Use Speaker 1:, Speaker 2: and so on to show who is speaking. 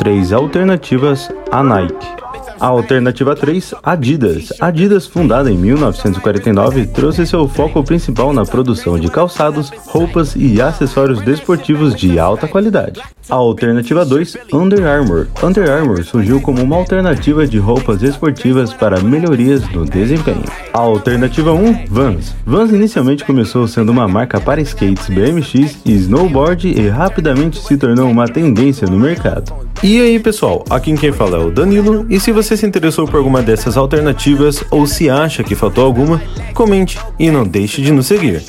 Speaker 1: Três alternativas a Nike. A alternativa 3, Adidas. Adidas, fundada em 1949, trouxe seu foco principal na produção de calçados, roupas e acessórios desportivos de alta qualidade. A alternativa 2, Under Armour. Under Armour surgiu como uma alternativa de roupas esportivas para melhorias no desempenho. A alternativa 1, Vans. Vans inicialmente começou sendo uma marca para skates BMX e snowboard e rapidamente se tornou uma tendência no mercado. E aí pessoal, aqui quem fala é o Danilo, e se você se interessou por alguma dessas alternativas ou se acha que faltou alguma, comente e não deixe de nos seguir.